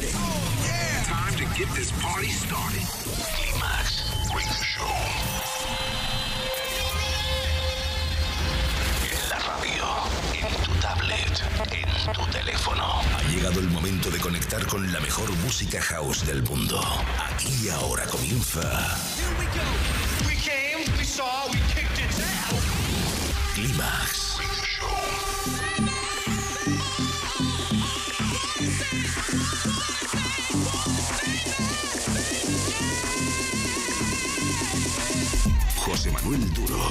ready. Oh, yeah. Time to get this party started. Climax Radio Show. En la radio, en tu tablet, en tu teléfono. Ha llegado el momento de conectar con la mejor música house del mundo. Aquí y ahora comienza. Here we go. We came, we saw, we kicked its ass. Climax.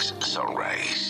Sunrise.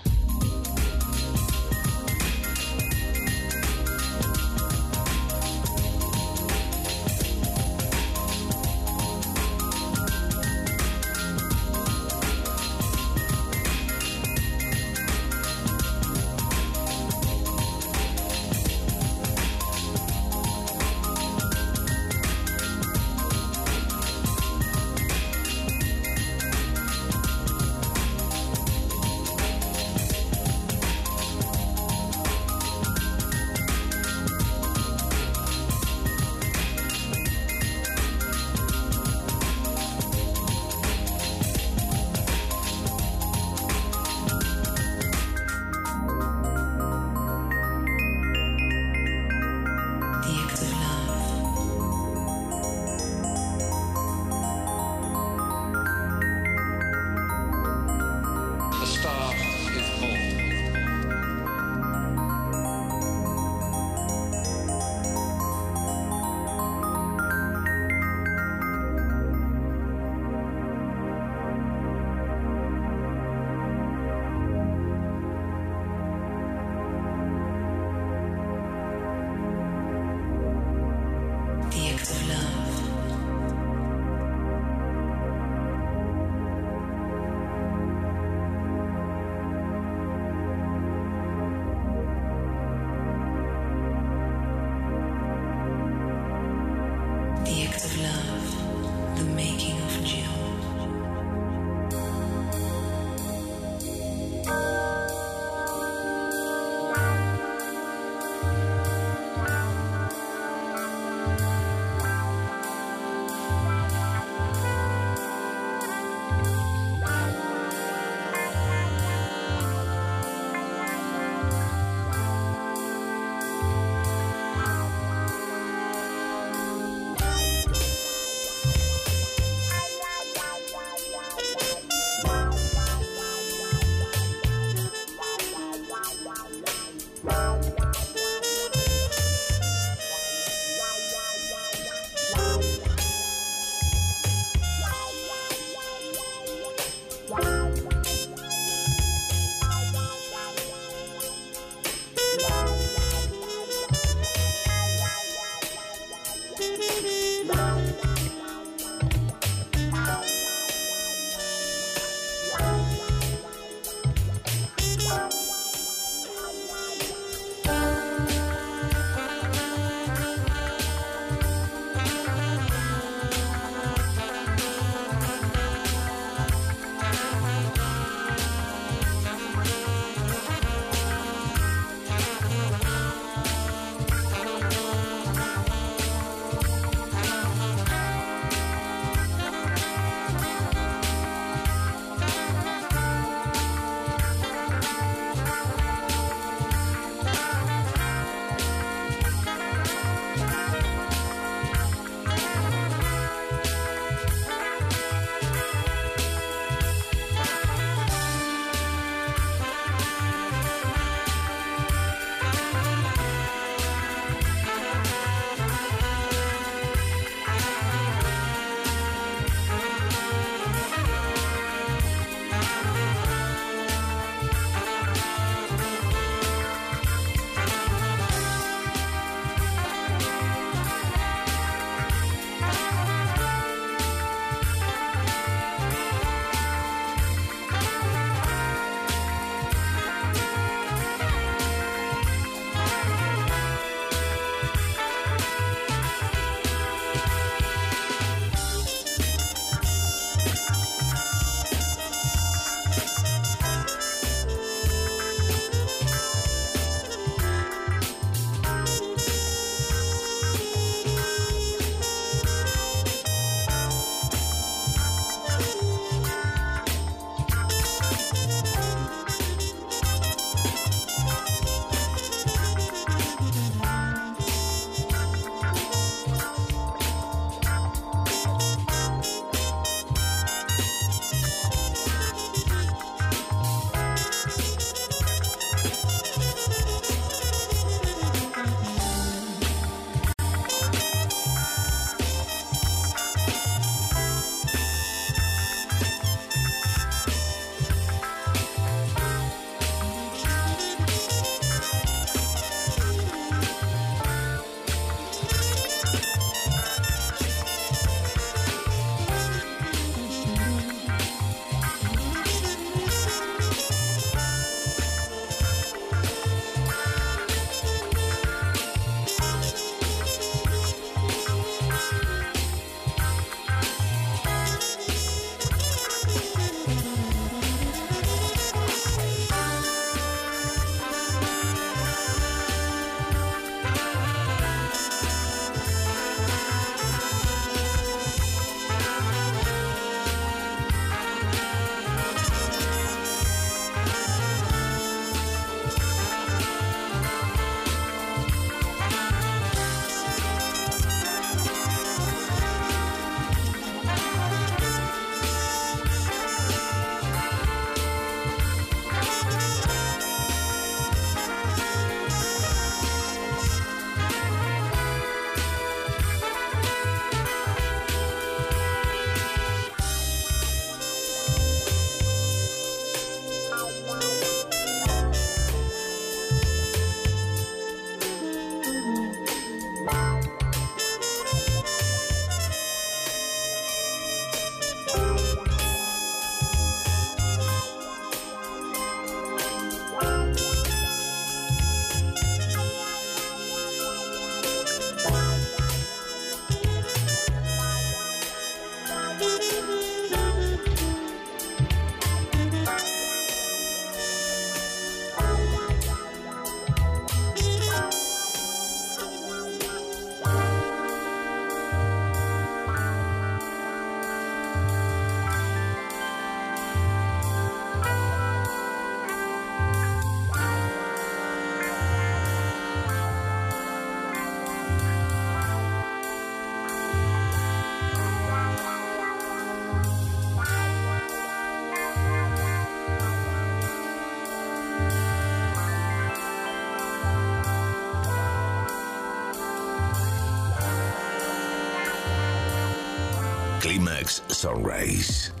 Climax Sunrise.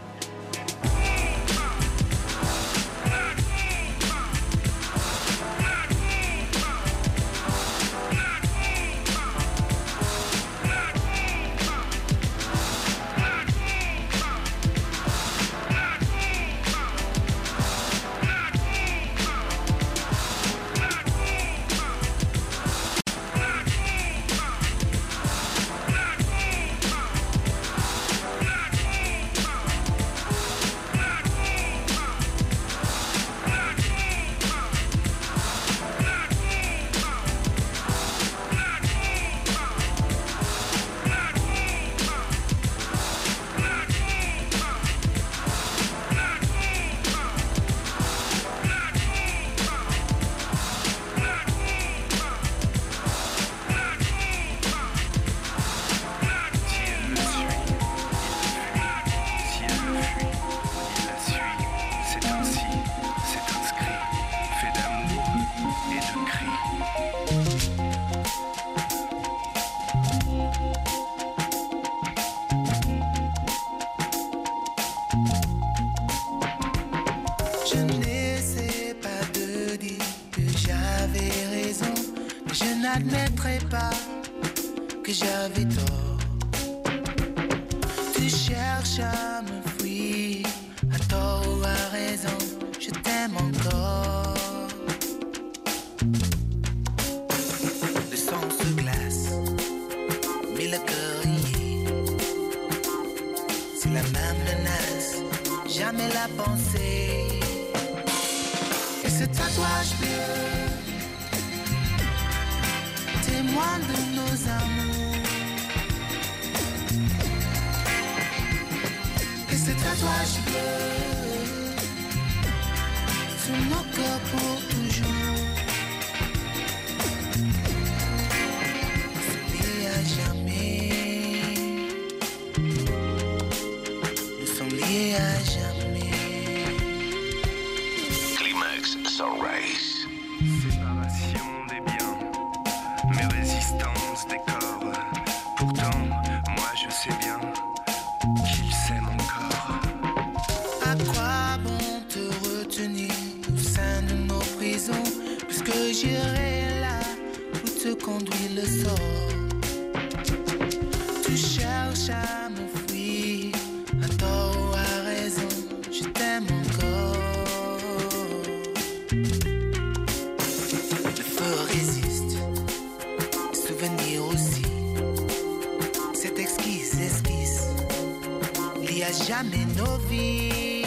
jamais nos vies.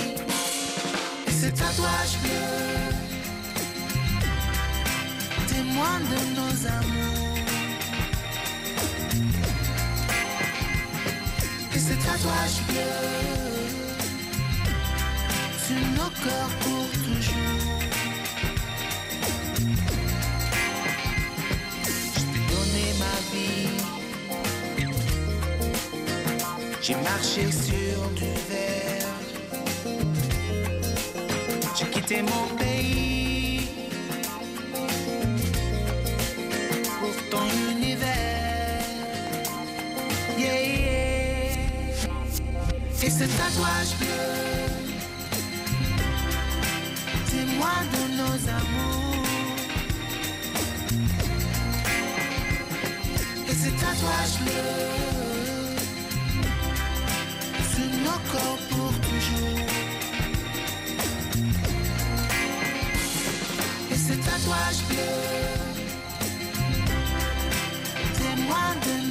Et ce tatouage bleu, témoin de nos amours. Et ce tatouage bleu, sur nos corps pour toujours. J'ai marché sur du verre. J'ai quitté mon pays pour ton univers. Yeah, yeah. Et ce tatouage bleu, témoin de nos amours. Et ce tatouage bleu. pour toujours. Et ce tatouage bleu témoigne de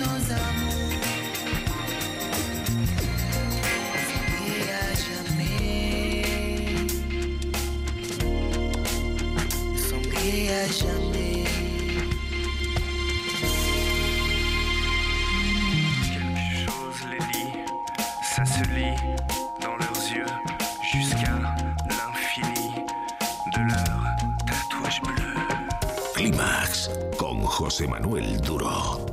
José Manuel Duro.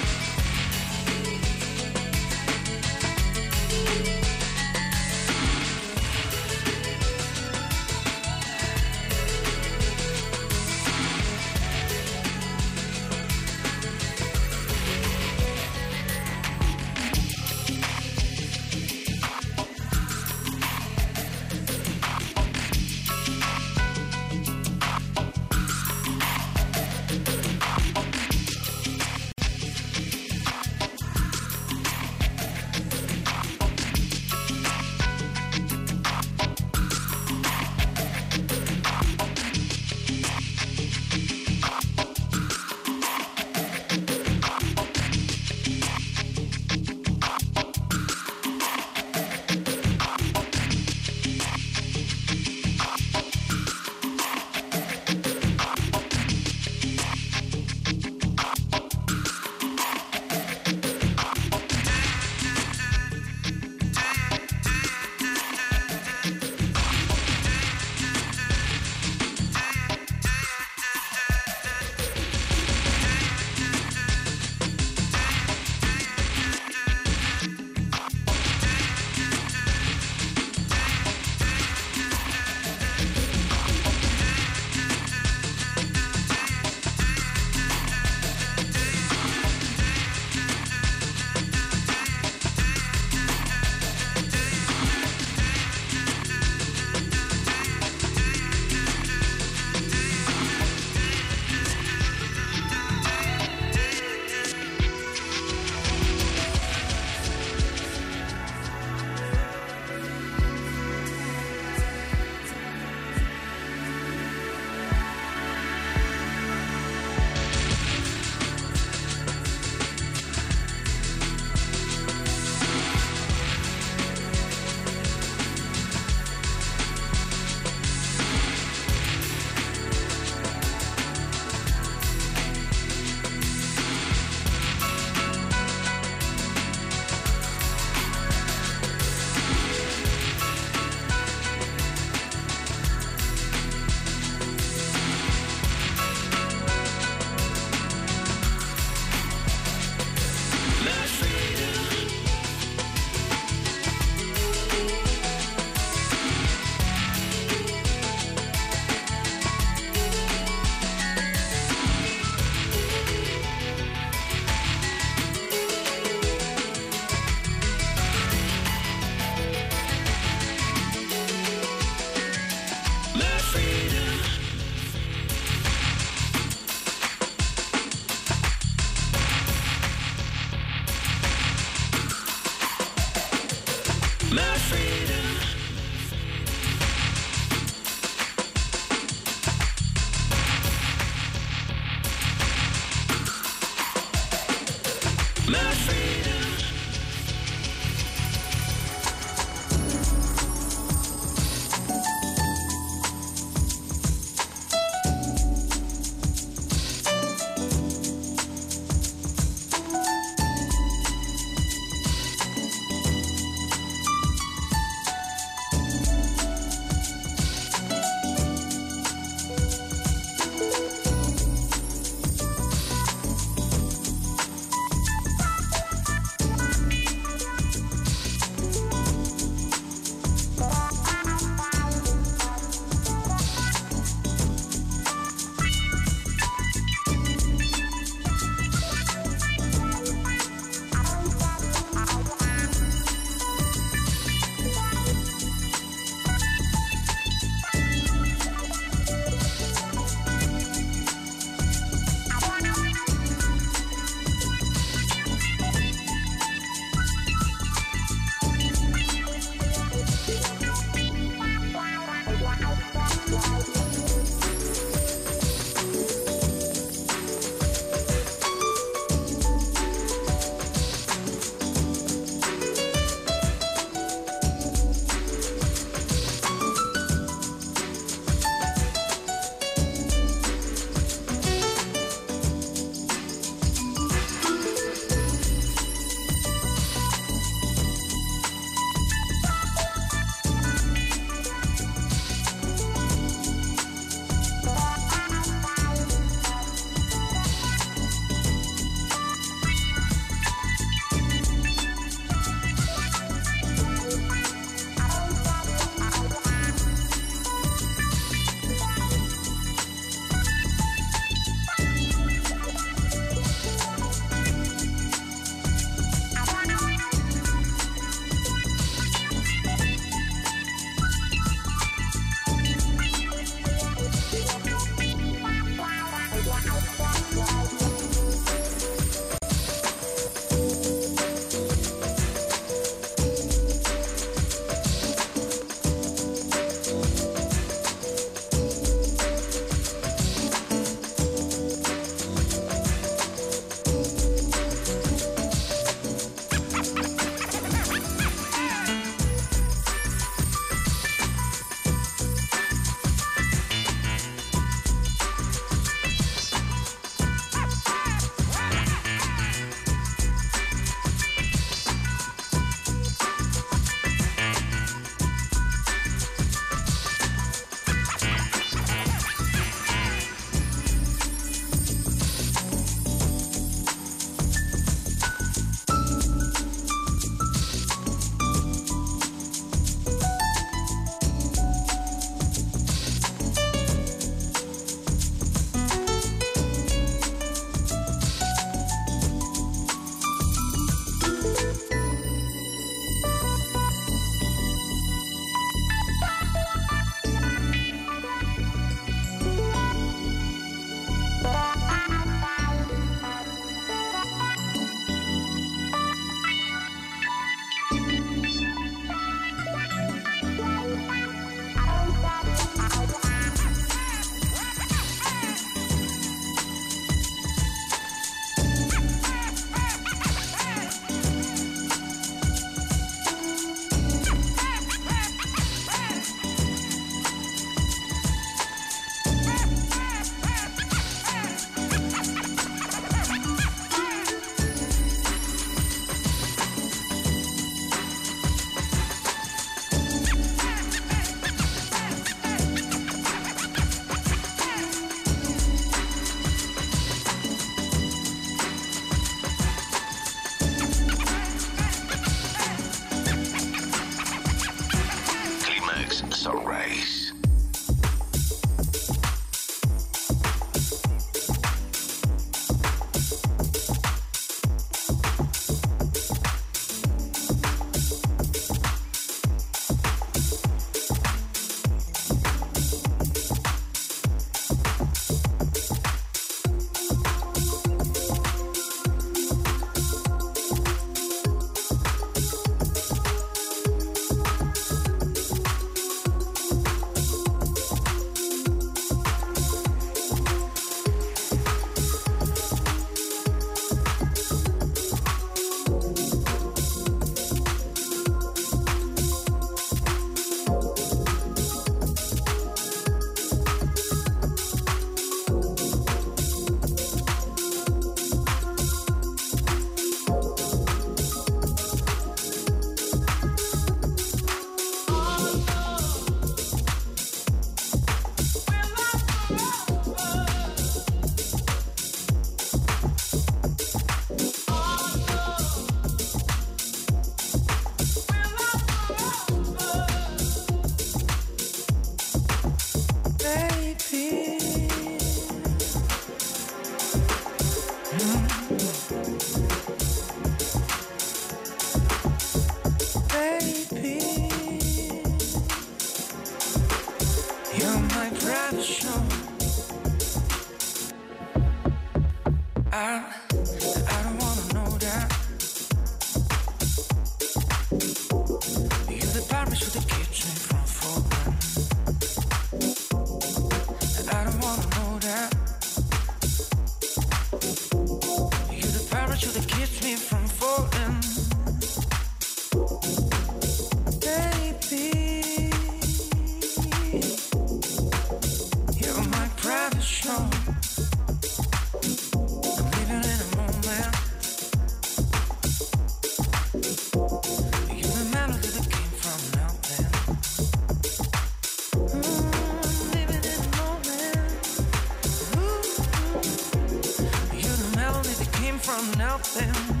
Nothing.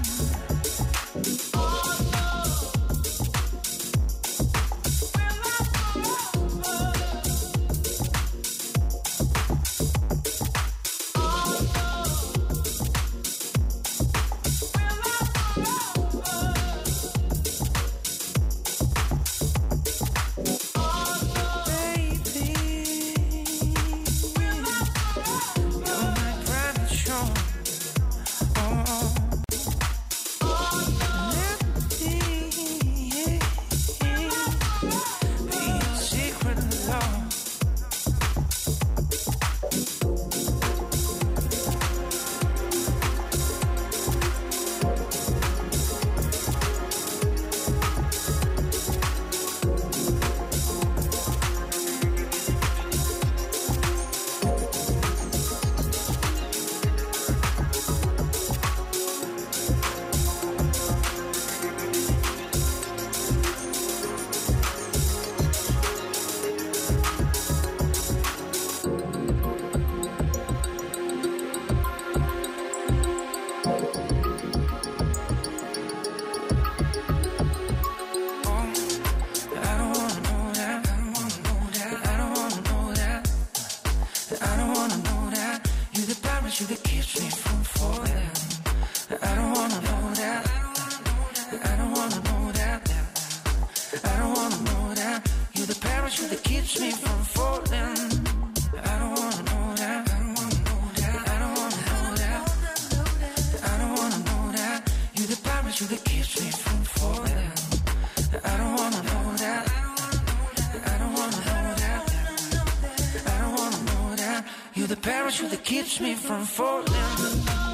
Parachute that keeps me from falling. I don't wanna know that. I don't wanna know that. I don't wanna know that. You're the parachute that keeps me from falling.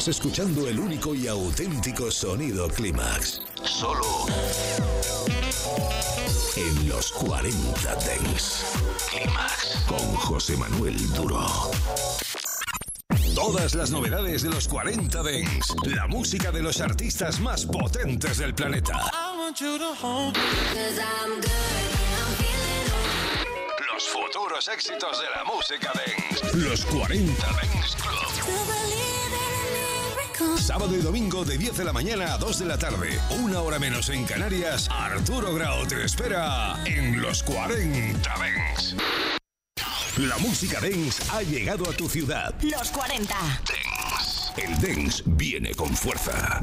Estás escuchando el único y auténtico sonido Clímax. Solo en los 40 Dents. Clímax con José Manuel Duro. Todas las novedades de los 40 Dents. La música de los artistas más potentes del planeta. Los futuros éxitos de la música Dents. Los 40 Dents. Sábado y domingo de 10 de la mañana a 2 de la tarde. Una hora menos en Canarias. Arturo Grau te espera en los 40 Dents. La música Dance ha llegado a tu ciudad. Los 40. Dance. El Dance viene con fuerza.